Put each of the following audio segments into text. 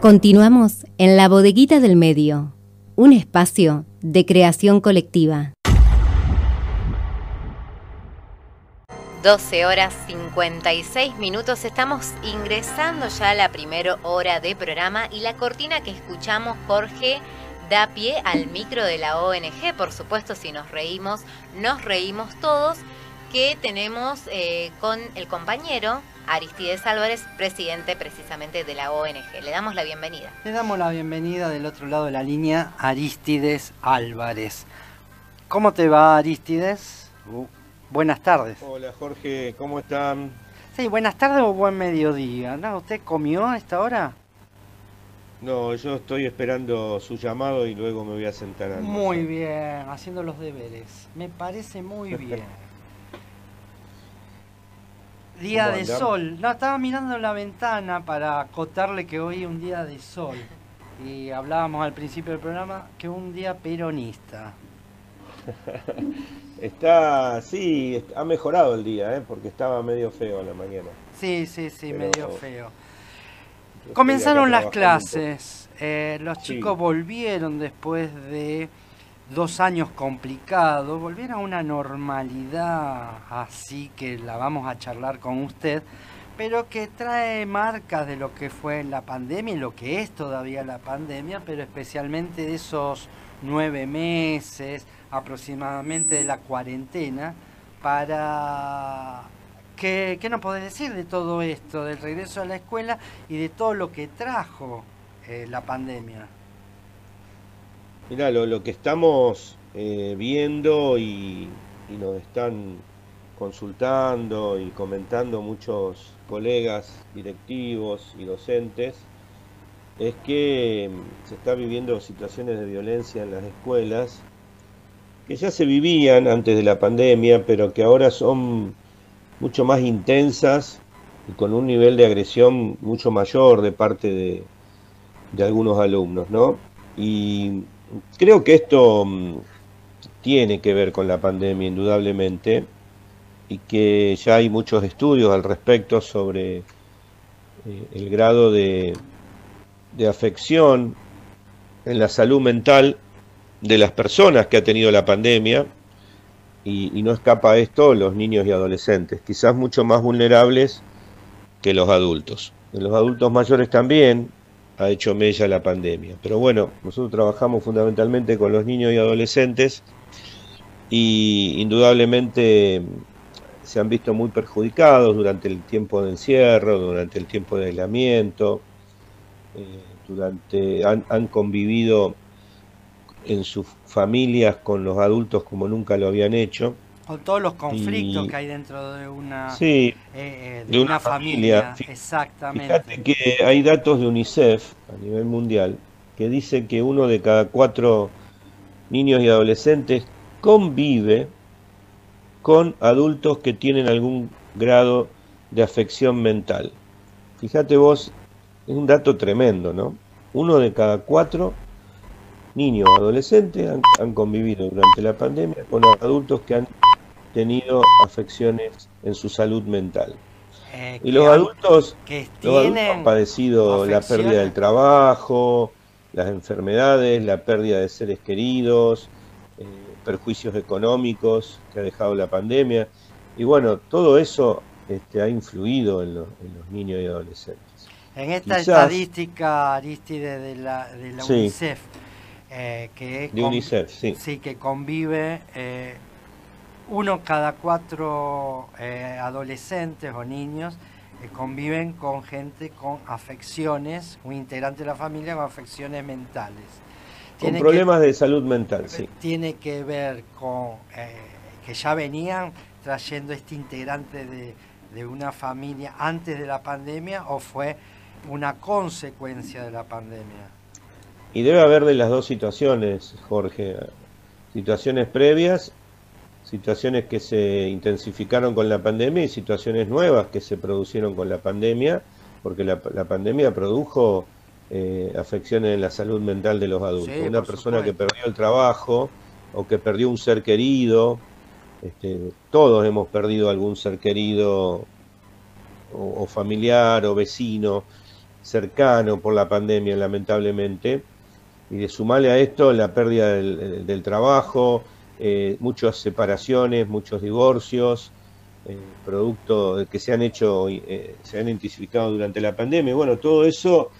Continuamos en la bodeguita del medio, un espacio de creación colectiva. 12 horas 56 minutos, estamos ingresando ya a la primera hora de programa y la cortina que escuchamos, Jorge, da pie al micro de la ONG, por supuesto, si nos reímos, nos reímos todos, que tenemos eh, con el compañero Aristides Álvarez, presidente precisamente de la ONG. Le damos la bienvenida. Le damos la bienvenida del otro lado de la línea, Aristides Álvarez. ¿Cómo te va, Aristides? Uh, buenas tardes. Hola, Jorge, ¿cómo están? Sí, buenas tardes o buen mediodía. ¿No? ¿Usted comió a esta hora? No, yo estoy esperando su llamado y luego me voy a sentar a Muy bien, haciendo los deberes. Me parece muy bien. Día de sol. No, estaba mirando la ventana para acotarle que hoy es un día de sol. Y hablábamos al principio del programa que un día peronista. Está, sí, ha mejorado el día, ¿eh? porque estaba medio feo en la mañana. Sí, sí, sí, medio feo. Comenzaron las clases. Eh, los chicos volvieron después de dos años complicados, volver a una normalidad así que la vamos a charlar con usted, pero que trae marcas de lo que fue la pandemia y lo que es todavía la pandemia, pero especialmente de esos nueve meses aproximadamente de la cuarentena, para... ¿Qué, nos podés decir de todo esto, del regreso a la escuela y de todo lo que trajo eh, la pandemia? Mira, lo, que estamos eh, viendo y, nos están consultando y comentando muchos colegas directivos y docentes es que mm, se está viviendo situaciones de violencia en las escuelas que ya se vivían antes de la pandemia, pero que ahora son mucho más intensas y con un nivel de agresión mucho mayor de parte de, de algunos alumnos, ¿no? Y Creo que esto mm, tiene que ver con la pandemia, indudablemente, y que ya hay muchos estudios al respecto sobre eh, el grado de, afección en la salud mental de las personas que ha tenido la pandemia, y, no escapa a esto los niños y adolescentes, quizás mucho más vulnerables que los adultos. Los adultos mayores también, ha hecho mella la pandemia. Pero bueno, nosotros trabajamos fundamentalmente con los niños y adolescentes y indudablemente se han visto muy perjudicados durante el tiempo de encierro, durante el tiempo de aislamiento, eh, durante han, han convivido en sus familias con los adultos como nunca lo habían hecho con todos los conflictos que hay dentro de una, sí, eh, eh, de, una, familia. Exactamente. Fíjate que hay datos de UNICEF a nivel mundial que dice que uno de cada cuatro niños y adolescentes convive con adultos que tienen algún grado de afección mental. Fíjate vos, es un dato tremendo, ¿no? Uno de cada cuatro niños o adolescentes han, han, convivido durante la pandemia con adultos que han tenido afecciones en su salud mental. Eh, y los adultos, que han padecido la pérdida del trabajo, las enfermedades, la pérdida de seres queridos, eh, perjuicios económicos que ha dejado la pandemia. Y bueno, todo eso este, ha influido en, los niños y adolescentes. En esta estadística, Aristide, de la, de la UNICEF, eh, que, UNICEF, sí. sí. que convive uno cada cuatro eh, adolescentes o niños eh, conviven con gente con afecciones, un integrante de la familia con afecciones mentales. Con problemas de salud mental, sí. Tiene que ver con eh, que ya venían trayendo este integrante de, de una familia antes de la pandemia o fue una consecuencia de la pandemia. Y debe haber de las dos situaciones, Jorge. Situaciones previas situaciones que se intensificaron con la pandemia y situaciones nuevas que se producieron con la pandemia, porque la, pandemia produjo eh, afecciones en la salud mental de los adultos. Una persona que perdió el trabajo o que perdió un ser querido, este, todos hemos perdido algún ser querido o, familiar o vecino. cercano por la pandemia, lamentablemente, y de sumarle a esto la pérdida del, trabajo, eh, muchas separaciones, muchos divorcios, eh, producto que se han hecho, eh, se han intensificado durante la pandemia. Bueno, todo eso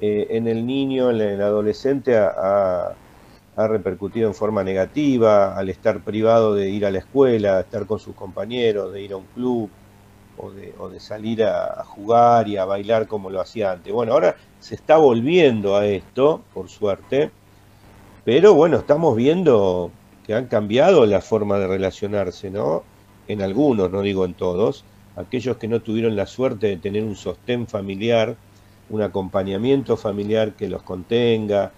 en el niño, en el adolescente, ha, repercutido en forma negativa al estar privado de ir a la escuela, estar con sus compañeros, de ir a un club o de, o de salir a, jugar y a bailar como lo hacía antes. Bueno, ahora se está volviendo a esto, por suerte, pero bueno, estamos viendo que han cambiado la forma de relacionarse, ¿no? En algunos, no digo en todos, aquellos que no tuvieron la suerte de tener un sostén familiar, un acompañamiento familiar que los contenga,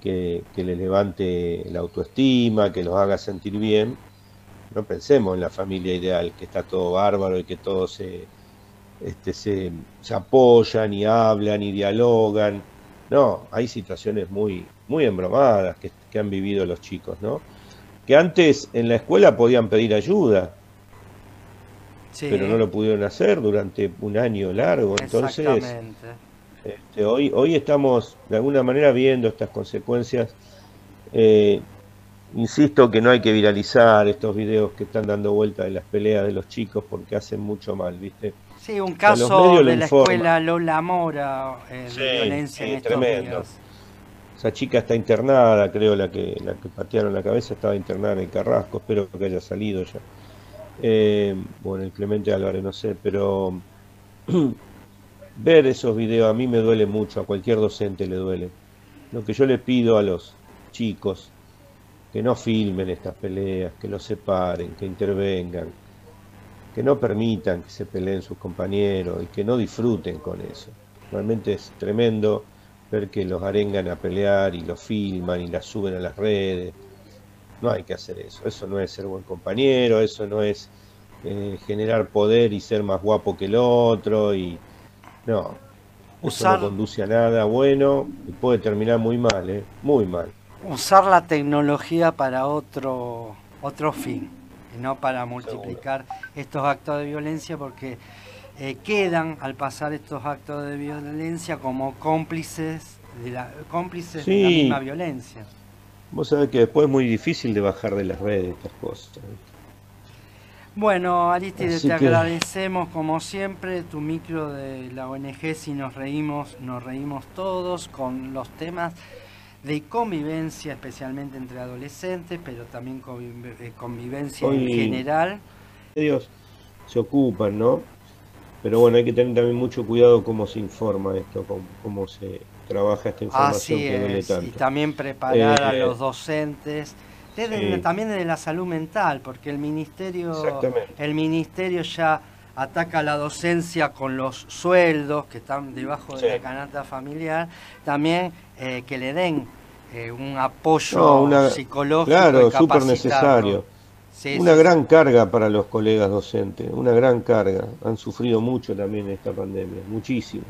que, que les levante la autoestima, que los haga sentir bien, no pensemos en la familia ideal, que está todo bárbaro y que todos se, este, se, apoyan y hablan y dialogan. No, hay situaciones muy, muy embromadas que, han vivido los chicos, ¿no? Que antes en la escuela podían pedir ayuda, pero no lo pudieron hacer durante un año largo. Entonces, este, hoy, hoy estamos de alguna manera viendo estas consecuencias. Eh, Insisto que no hay que viralizar estos videos que están dando vuelta de las peleas de los chicos porque hacen mucho mal, ¿viste? Sí, un caso de la escuela Lola Mora eh, de violencia en estos tremendo. Esa chica está internada, creo, la que, la que patearon la cabeza estaba internada en Carrasco, espero que haya salido ya. Eh, bueno, el Clemente Álvarez, no sé, pero ver esos videos a mí me duele mucho, a cualquier docente le duele. Lo que yo le pido a los chicos que no filmen estas peleas, que los separen, que intervengan, que no permitan que se peleen sus compañeros y que no disfruten con eso. Realmente es tremendo ver que los arengan a pelear y los filman y las suben a las redes. No hay que hacer eso. Eso no es ser buen compañero, eso no es eh, generar poder y ser más guapo que el otro y no. Eso no conduce a nada bueno y puede terminar muy mal, ¿eh? muy mal usar la tecnología para otro, otro fin y no para multiplicar estos actos de violencia porque eh, quedan al pasar estos actos de violencia como cómplices de la, cómplices de la misma violencia. Vos sabés que después es muy difícil de bajar de las redes estas cosas. Bueno, Aristide, te agradecemos como siempre tu micro de la ONG, si nos reímos, nos reímos todos con los temas de convivencia, especialmente entre adolescentes, pero también eh, convivencia en general. Ellos se ocupan, ¿no? Pero bueno, hay que tener también mucho cuidado cómo se informa esto, cómo, se trabaja esta información que duele tanto. Y también preparar a eh, los docentes, también de la salud mental, porque el ministerio, el ministerio ya ataca la docencia con los sueldos que están debajo de la canasta familiar, también eh, que le den eh, un apoyo psicológico. Claro, súper necesario. Una gran carga para los colegas docentes, una gran carga. Han sufrido mucho también esta pandemia, muchísimo.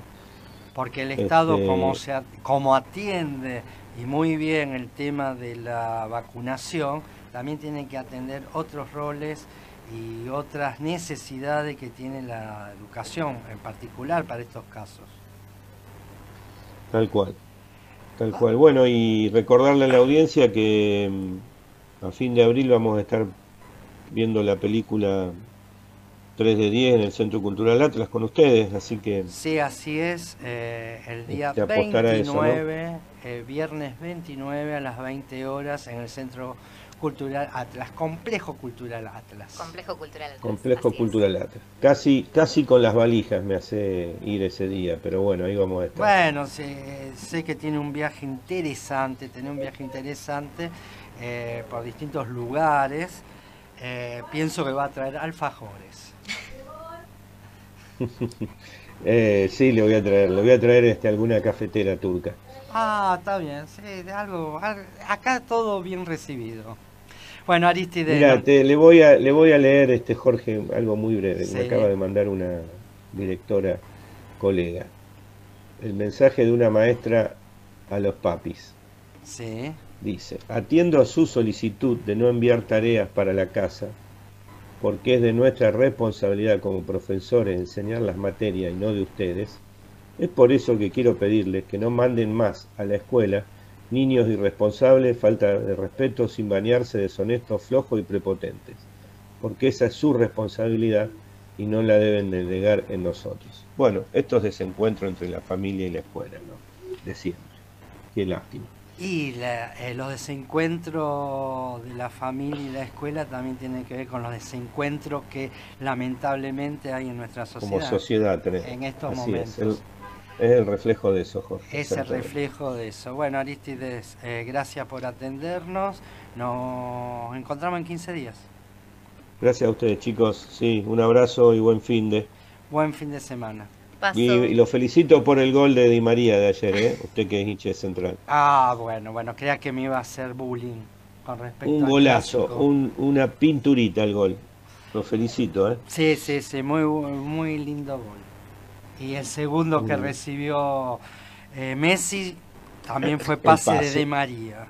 Porque el Estado, este, como, se, como atiende y muy bien el tema de la vacunación, también tiene que atender otros roles y otras necesidades que tiene la educación, en particular para estos casos. Tal cual. Tal cual. Bueno, y recordarle a la audiencia que mm, a fin de abril vamos a estar viendo la película 3 de 10 en el Centro Cultural Atlas con ustedes, así que... Sí, así es, eh, el día 29, eh, viernes 29 a las 20 horas en el Centro Cultural Atlas, Complejo Cultural Atlas. Complejo Cultural Atlas. Complejo Cultural Atlas. Casi, casi con las valijas me hace ir ese día, pero bueno, ahí vamos a estar. Bueno, sé, sé que tiene un viaje interesante, tiene un viaje interesante eh, por distintos lugares. Eh, pienso que va a traer alfajores. eh, sí, le voy a traer, le voy a traer este, alguna cafetera turca. Ah, está bien, sí, algo, acá todo bien recibido. Bueno, Aristide. Mira, le voy a le voy a leer este Jorge algo muy breve. Me acaba de mandar una directora colega. El mensaje de una maestra a los papis. Sí. Dice, atiendo a su solicitud de no enviar tareas para la casa, porque es de nuestra responsabilidad como profesores enseñar las materias y no de ustedes. Es por eso que quiero pedirles que no manden más a la escuela niños irresponsables, falta de respeto, sin bañarse, deshonestos, flojos y prepotentes, porque esa es su responsabilidad y no la deben delegar en nosotros. Bueno, esto es desencuentro entre la familia y la escuela, ¿no? De siempre. Qué lástima. Y eh, los desencuentros de la familia y la escuela también tienen que ver con los desencuentros que lamentablemente hay en nuestra sociedad. Como sociedad, en estos momentos. Es el, reflejo de eso, Jorge. Es el reflejo de eso. Bueno, Aristides, eh, gracias por atendernos. Nos encontramos en 15 días. Gracias a ustedes, chicos. Sí, un abrazo y buen fin de. Buen fin de semana. Y, lo felicito por el gol de Di María de ayer, ¿eh? Usted que es hincha central. Ah, bueno, bueno, creía que me iba a hacer bullying con respecto Un golazo, un, una pinturita el gol. Lo felicito, ¿eh? Sí, sí, sí, muy, muy lindo gol. Y el segundo que recibió eh, Messi también fue pase, de Di María.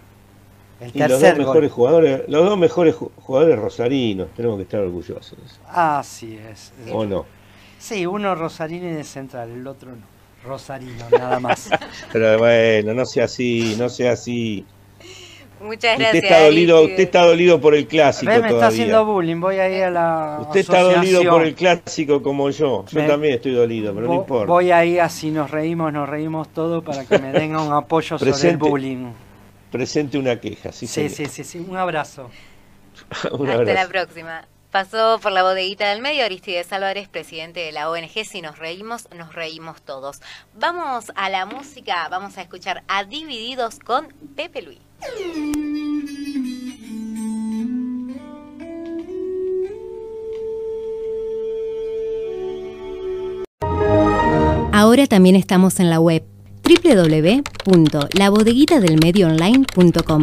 El y los dos mejores jugadores, los dos mejores jugadores rosarinos, tenemos que estar orgullosos. Así es. ¿O no? Sí, uno rosarino y de central, el otro no. Rosarino, nada más. Pero bueno, no sea así, no sea así. Muchas gracias. Usted está dolido, usted está dolido por el clásico. me está haciendo bullying, voy a ir a la. Usted está dolido por el clásico como yo. Yo también estoy dolido, pero no importa. Voy a ir así nos reímos, nos reímos todos para que me den un apoyo sobre el bullying. Presente una queja, sí, sí, sí, sí, sí, un abrazo. un Hasta la próxima. Pasó por la bodeguita del medio Aristides Álvarez, presidente de la ONG Si nos reímos, nos reímos todos. Vamos a la música, vamos a escuchar a Divididos con Pepe Luis. Ahora también estamos en la web www.labodeguitadelmedioonline.com.